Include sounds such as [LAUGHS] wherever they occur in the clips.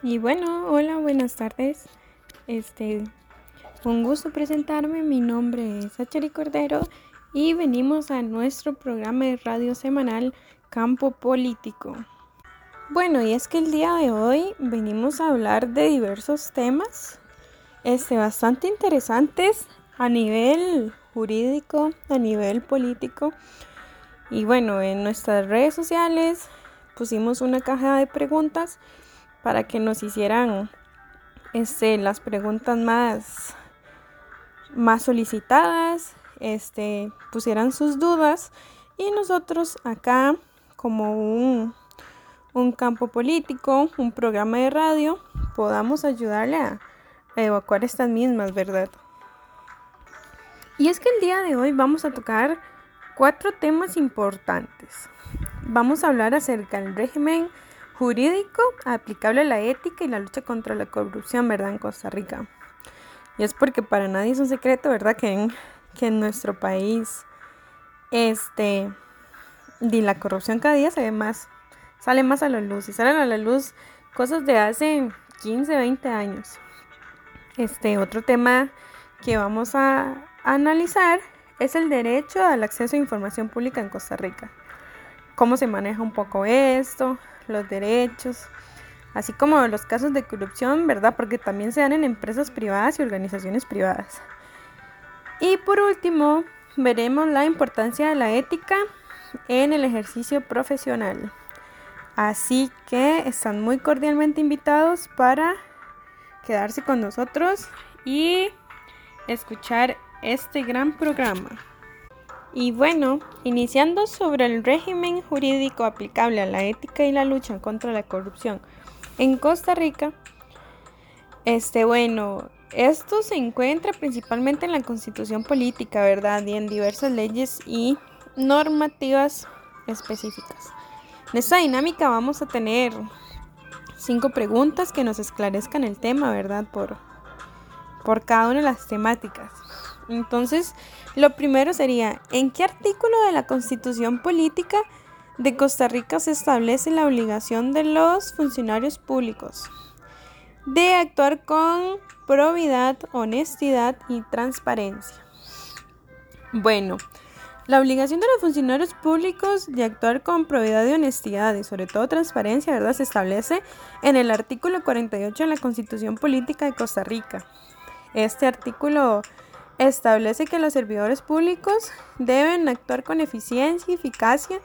Y bueno, hola, buenas tardes. Este, un gusto presentarme. Mi nombre es Achari Cordero y venimos a nuestro programa de radio semanal Campo Político. Bueno, y es que el día de hoy venimos a hablar de diversos temas este, bastante interesantes a nivel jurídico, a nivel político. Y bueno, en nuestras redes sociales pusimos una caja de preguntas para que nos hicieran este, las preguntas más, más solicitadas, este, pusieran sus dudas y nosotros acá como un, un campo político, un programa de radio, podamos ayudarle a, a evacuar estas mismas, ¿verdad? Y es que el día de hoy vamos a tocar cuatro temas importantes. Vamos a hablar acerca del régimen jurídico aplicable a la ética y la lucha contra la corrupción, ¿verdad? En Costa Rica. Y es porque para nadie es un secreto, ¿verdad? Que en, que en nuestro país, este, y la corrupción cada día se ve más, sale más a la luz y salen a la luz cosas de hace 15, 20 años. Este, otro tema que vamos a analizar es el derecho al acceso a información pública en Costa Rica. Cómo se maneja un poco esto, los derechos, así como los casos de corrupción, ¿verdad? Porque también se dan en empresas privadas y organizaciones privadas. Y por último, veremos la importancia de la ética en el ejercicio profesional. Así que están muy cordialmente invitados para quedarse con nosotros y escuchar este gran programa. Y bueno, iniciando sobre el régimen jurídico aplicable a la ética y la lucha contra la corrupción en Costa Rica, este bueno, esto se encuentra principalmente en la constitución política, ¿verdad? Y en diversas leyes y normativas específicas. En esta dinámica vamos a tener cinco preguntas que nos esclarezcan el tema, ¿verdad? Por, por cada una de las temáticas. Entonces, lo primero sería, ¿en qué artículo de la Constitución Política de Costa Rica se establece la obligación de los funcionarios públicos de actuar con probidad, honestidad y transparencia? Bueno, la obligación de los funcionarios públicos de actuar con probidad y honestidad y sobre todo transparencia, ¿verdad? Se establece en el artículo 48 de la Constitución Política de Costa Rica. Este artículo establece que los servidores públicos deben actuar con eficiencia, eficacia,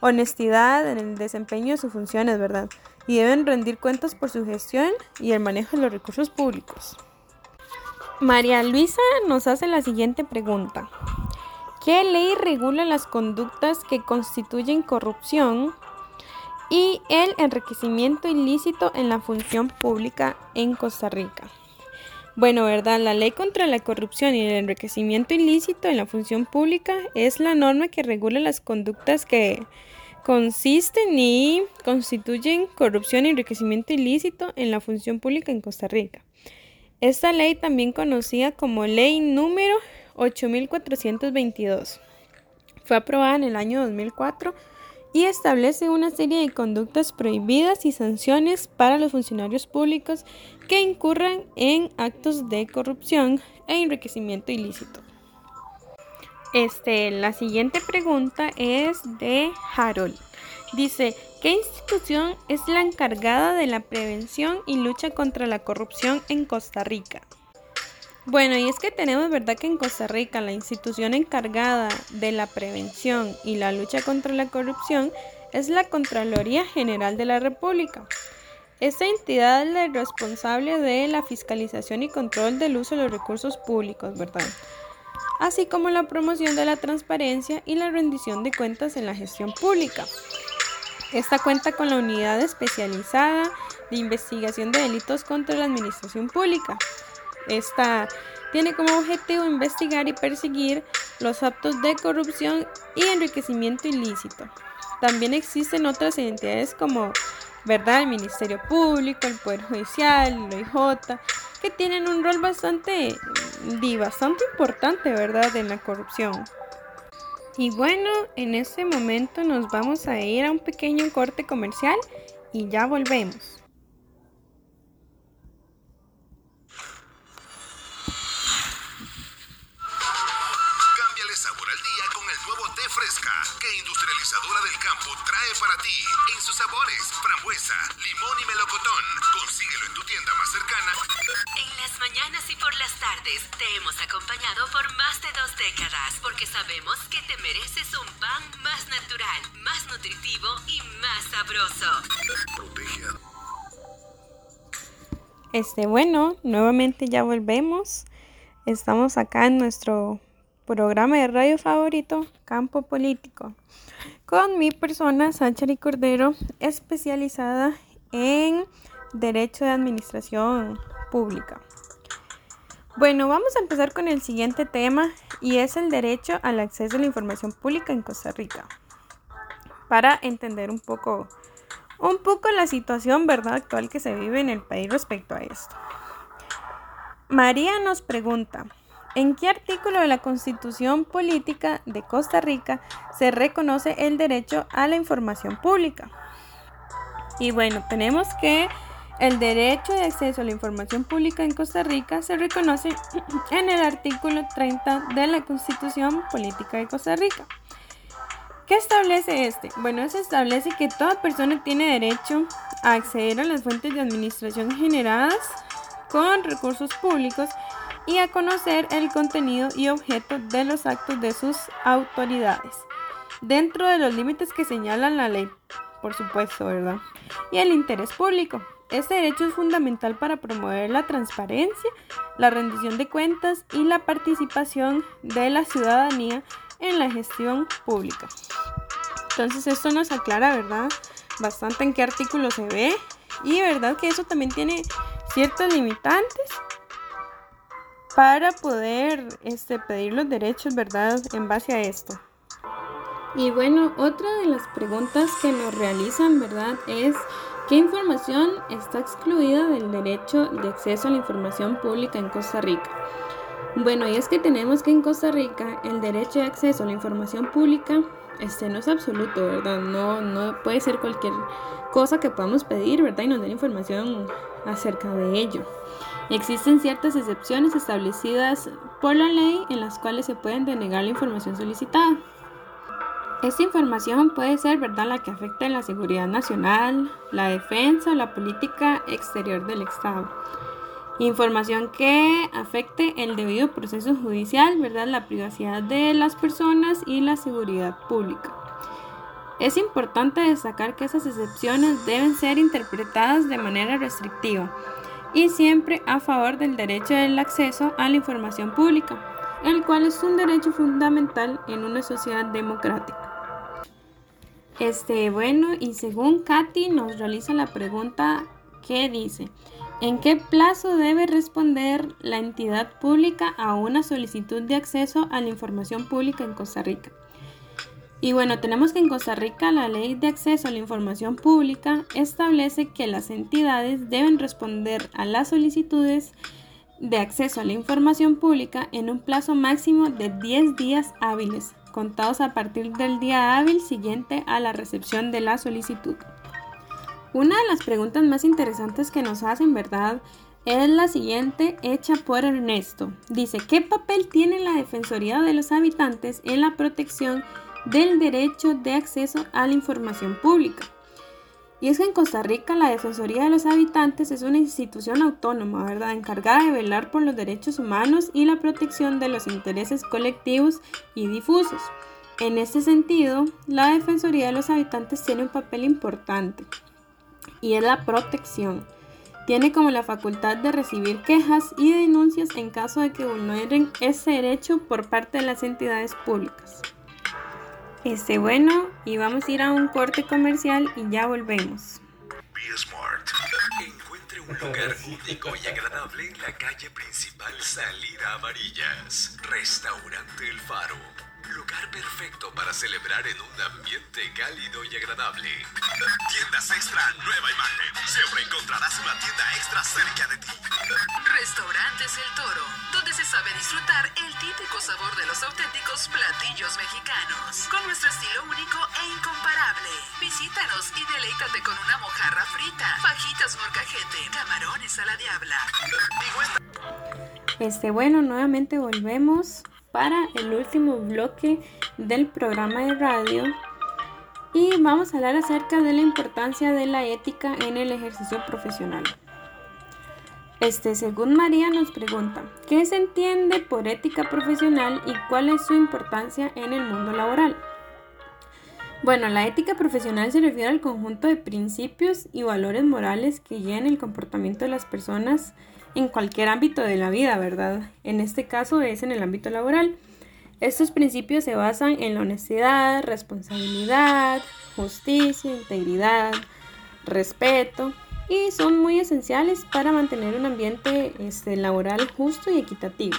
honestidad en el desempeño de sus funciones, ¿verdad? Y deben rendir cuentas por su gestión y el manejo de los recursos públicos. María Luisa nos hace la siguiente pregunta. ¿Qué ley regula las conductas que constituyen corrupción y el enriquecimiento ilícito en la función pública en Costa Rica? Bueno, ¿verdad? La ley contra la corrupción y el enriquecimiento ilícito en la función pública es la norma que regula las conductas que consisten y constituyen corrupción y enriquecimiento ilícito en la función pública en Costa Rica. Esta ley, también conocida como ley número 8422, fue aprobada en el año 2004 y establece una serie de conductas prohibidas y sanciones para los funcionarios públicos que incurran en actos de corrupción e enriquecimiento ilícito. Este, la siguiente pregunta es de Harold. Dice, ¿qué institución es la encargada de la prevención y lucha contra la corrupción en Costa Rica? Bueno, y es que tenemos verdad que en Costa Rica la institución encargada de la prevención y la lucha contra la corrupción es la Contraloría General de la República. Esta entidad es la responsable de la fiscalización y control del uso de los recursos públicos, ¿verdad? Así como la promoción de la transparencia y la rendición de cuentas en la gestión pública. Esta cuenta con la unidad especializada de investigación de delitos contra la administración pública esta tiene como objetivo investigar y perseguir los actos de corrupción y enriquecimiento ilícito. También existen otras entidades como ¿verdad? el Ministerio Público, el Poder Judicial, el OIJ, que tienen un rol bastante, bastante importante ¿verdad? en la corrupción. Y bueno, en este momento nos vamos a ir a un pequeño corte comercial y ya volvemos. Las tardes te hemos acompañado por más de dos décadas porque sabemos que te mereces un pan más natural, más nutritivo y más sabroso. Este, bueno, nuevamente ya volvemos. Estamos acá en nuestro programa de radio favorito, Campo Político, con mi persona, Sáchari Cordero, especializada en Derecho de Administración Pública. Bueno, vamos a empezar con el siguiente tema y es el derecho al acceso a la información pública en Costa Rica. Para entender un poco un poco la situación verdad actual que se vive en el país respecto a esto. María nos pregunta, ¿en qué artículo de la Constitución Política de Costa Rica se reconoce el derecho a la información pública? Y bueno, tenemos que el derecho de acceso a la información pública en Costa Rica se reconoce [CLEARS THROAT] en el artículo 30 de la Constitución Política de Costa Rica. ¿Qué establece este? Bueno, se establece que toda persona tiene derecho a acceder a las fuentes de administración generadas con recursos públicos y a conocer el contenido y objeto de los actos de sus autoridades, dentro de los límites que señala la ley, por supuesto, ¿verdad? Y el interés público. Este derecho es fundamental para promover la transparencia, la rendición de cuentas y la participación de la ciudadanía en la gestión pública. Entonces esto nos aclara, ¿verdad? Bastante en qué artículo se ve y verdad que eso también tiene ciertos limitantes para poder este, pedir los derechos, ¿verdad? En base a esto. Y bueno, otra de las preguntas que nos realizan, ¿verdad? Es ¿qué información está excluida del derecho de acceso a la información pública en Costa Rica? Bueno, y es que tenemos que en Costa Rica el derecho de acceso a la información pública este no es absoluto, ¿verdad? No, no puede ser cualquier cosa que podamos pedir, ¿verdad? Y nos den información acerca de ello. Existen ciertas excepciones establecidas por la ley en las cuales se pueden denegar la información solicitada. Esta información puede ser, ¿verdad?, la que afecta la seguridad nacional, la defensa o la política exterior del Estado. Información que afecte el debido proceso judicial, ¿verdad? La privacidad de las personas y la seguridad pública. Es importante destacar que esas excepciones deben ser interpretadas de manera restrictiva y siempre a favor del derecho del acceso a la información pública, el cual es un derecho fundamental en una sociedad democrática. Este, bueno, y según Katy nos realiza la pregunta que dice, ¿En qué plazo debe responder la entidad pública a una solicitud de acceso a la información pública en Costa Rica? Y bueno, tenemos que en Costa Rica la ley de acceso a la información pública establece que las entidades deben responder a las solicitudes de acceso a la información pública en un plazo máximo de 10 días hábiles, contados a partir del día hábil siguiente a la recepción de la solicitud. Una de las preguntas más interesantes que nos hacen, ¿verdad? Es la siguiente hecha por Ernesto. Dice, ¿qué papel tiene la Defensoría de los Habitantes en la protección del derecho de acceso a la información pública? Y es que en Costa Rica la Defensoría de los Habitantes es una institución autónoma, ¿verdad? Encargada de velar por los derechos humanos y la protección de los intereses colectivos y difusos. En este sentido, la Defensoría de los Habitantes tiene un papel importante y es la protección. Tiene como la facultad de recibir quejas y denuncias en caso de que vulneren ese derecho por parte de las entidades públicas. Este bueno, y vamos a ir a un corte comercial y ya volvemos. Smart. Encuentre un lugar único y agradable en la calle principal Salida Amarillas. Restaurante El Faro Lugar perfecto para celebrar en un ambiente cálido y agradable. [LAUGHS] Tiendas Extra, nueva imagen. Siempre encontrarás una tienda extra cerca de ti. Restaurantes El Toro, donde se sabe disfrutar el típico sabor de los auténticos platillos mexicanos, con nuestro estilo único e incomparable. Visítanos y deleítate con una mojarra frita, fajitas morcajete, camarones a la diabla. Este, bueno, nuevamente volvemos para el último bloque del programa de radio y vamos a hablar acerca de la importancia de la ética en el ejercicio profesional. Este, según María nos pregunta, ¿qué se entiende por ética profesional y cuál es su importancia en el mundo laboral? Bueno, la ética profesional se refiere al conjunto de principios y valores morales que guían el comportamiento de las personas en cualquier ámbito de la vida, ¿verdad? En este caso es en el ámbito laboral. Estos principios se basan en la honestidad, responsabilidad, justicia, integridad, respeto y son muy esenciales para mantener un ambiente este, laboral justo y equitativo.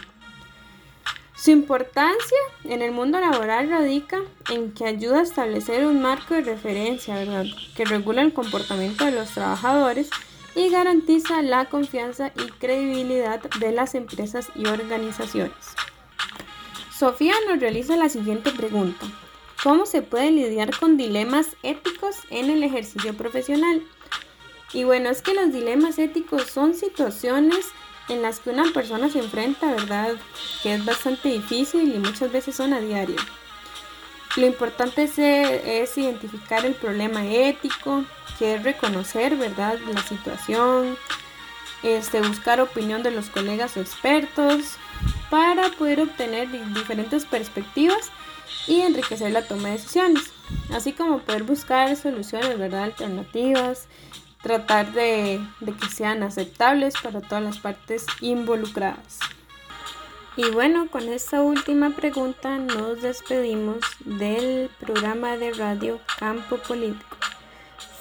Su importancia en el mundo laboral radica en que ayuda a establecer un marco de referencia, ¿verdad? Que regula el comportamiento de los trabajadores y garantiza la confianza y credibilidad de las empresas y organizaciones. Sofía nos realiza la siguiente pregunta. ¿Cómo se puede lidiar con dilemas éticos en el ejercicio profesional? Y bueno, es que los dilemas éticos son situaciones en las que una persona se enfrenta, ¿verdad? Que es bastante difícil y muchas veces son a diario. Lo importante es, identificar el problema ético, que es reconocer, ¿verdad? La situación, este, buscar opinión de los colegas o expertos para poder obtener diferentes perspectivas y enriquecer la toma de decisiones, así como poder buscar soluciones, ¿verdad? Alternativas tratar de, que sean aceptables para todas las partes involucradas. Y bueno, con esta última pregunta nos despedimos del programa de radio Campo Político.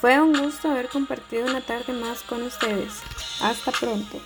Fue un gusto haber compartido una tarde más con ustedes. Hasta pronto.